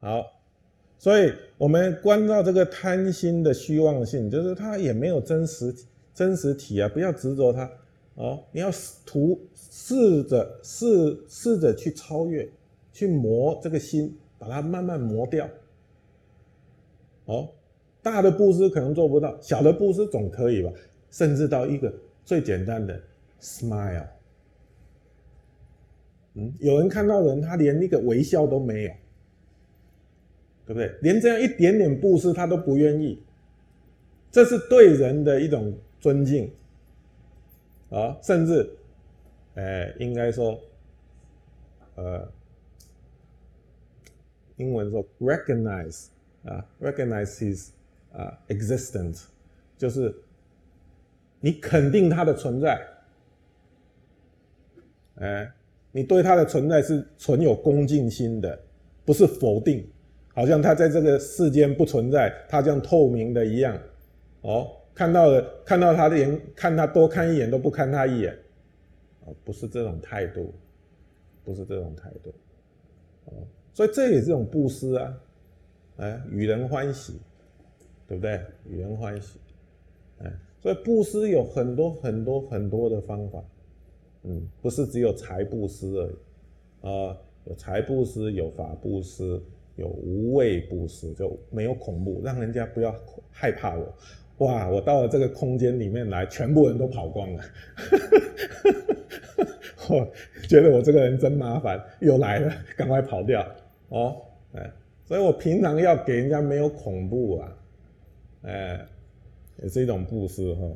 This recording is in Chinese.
好所以我们关照这个贪心的虚妄性，就是它也没有真实真实体啊，不要执着它哦，你要图试着试试着去超越，去磨这个心，把它慢慢磨掉。哦，大的布施可能做不到，小的布施总可以吧？甚至到一个最简单的 smile。嗯，有人看到人，他连那个微笑都没有，对不对？连这样一点点布施他都不愿意，这是对人的一种尊敬啊，甚至，哎，应该说，呃，英文说 recognize。啊，recognize his 啊 existence，就是你肯定他的存在，哎，你对他的存在是存有恭敬心的，不是否定，好像他在这个世间不存在，他像透明的一样，哦，看到了看到他连看他多看一眼都不看他一眼，啊，不是这种态度，不是这种态度，哦，所以这也是种布施啊。哎，与人欢喜，对不对？与人欢喜，哎，所以布施有很多很多很多的方法，嗯，不是只有财布施而已，啊，有财布施，有法布施，有无畏布施，就没有恐怖，让人家不要害怕我。哇，我到了这个空间里面来，全部人都跑光了，我觉得我这个人真麻烦，又来了，赶快跑掉哦，哎。所以我平常要给人家没有恐怖啊，哎，也是一种布施哈。